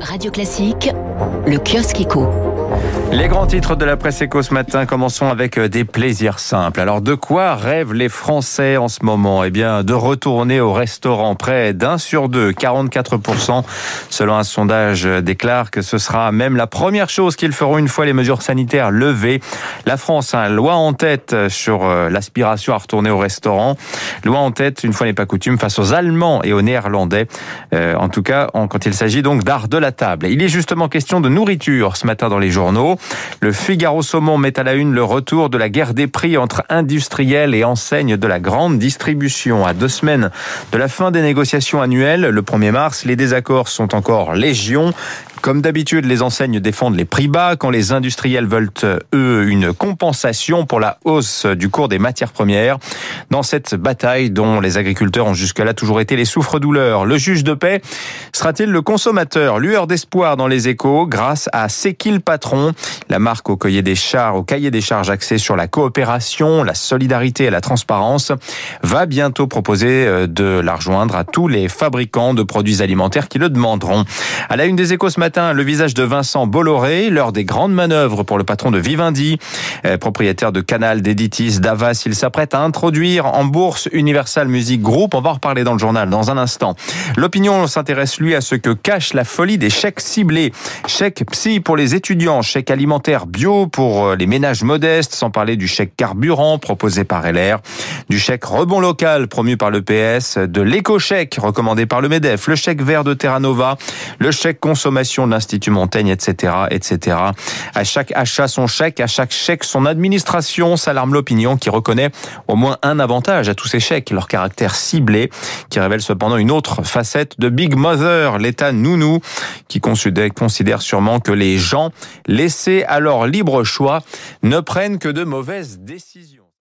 Radio Classique, le kiosque éco. Les grands titres de la presse éco ce matin, commençons avec euh, des plaisirs simples. Alors de quoi rêvent les Français en ce moment? Eh bien de retourner au restaurant. Près d'un sur deux, 44% selon un sondage euh, déclare que ce sera même la première chose qu'ils feront une fois les mesures sanitaires levées. La France a loi en tête euh, sur l'aspiration à retourner au restaurant. Loi en tête, une fois n'est pas coutume, face aux Allemands et aux Néerlandais. en tout cas, quand il s'agit donc d'art de la table. Il est justement question de nourriture ce matin dans les journaux. Le Figaro Saumon met à la une le retour de la guerre des prix entre industriels et enseignes de la grande distribution. À deux semaines de la fin des négociations annuelles, le 1er mars, les désaccords sont encore légion. Comme d'habitude, les enseignes défendent les prix bas quand les industriels veulent, eux, une compensation pour la hausse du cours des matières premières. Dans cette bataille dont les agriculteurs ont jusque-là toujours été les souffres-douleurs, le juge de paix sera-t-il le consommateur Lueur d'espoir dans les échos grâce à Sekil Patron, la marque au cahier des charges, au cahier des charges axé sur la coopération, la solidarité et la transparence, va bientôt proposer euh, de la rejoindre à tous les fabricants de produits alimentaires qui le demanderont. À la une des échos ce matin, le visage de Vincent Bolloré lors des grandes manœuvres pour le patron de Vivendi. Euh, propriétaire de Canal, d'Editis, d'Avas, il s'apprête à introduire en bourse Universal Music Group. On va en reparler dans le journal dans un instant. L'opinion s'intéresse lui à ce que cache la folie des chèques ciblés. Chèques psy pour les étudiants, chèques alimentaires bio pour euh, les ménages modestes, sans parler du chèque carburant proposé par LR, du chèque rebond local promu par le PS, de l'éco-chèque recommandé par le MEDEF, le chèque vert de Terra Nova, le chèque consommation de l'Institut Montaigne, etc., etc. À chaque achat son chèque, à chaque chèque son administration, s'alarme l'opinion qui reconnaît au moins un avantage à tous ces chèques, leur caractère ciblé, qui révèle cependant une autre facette de Big Mother, l'État nounou, qui considère sûrement que les gens, laissés leur libre choix, ne prennent que de mauvaises décisions.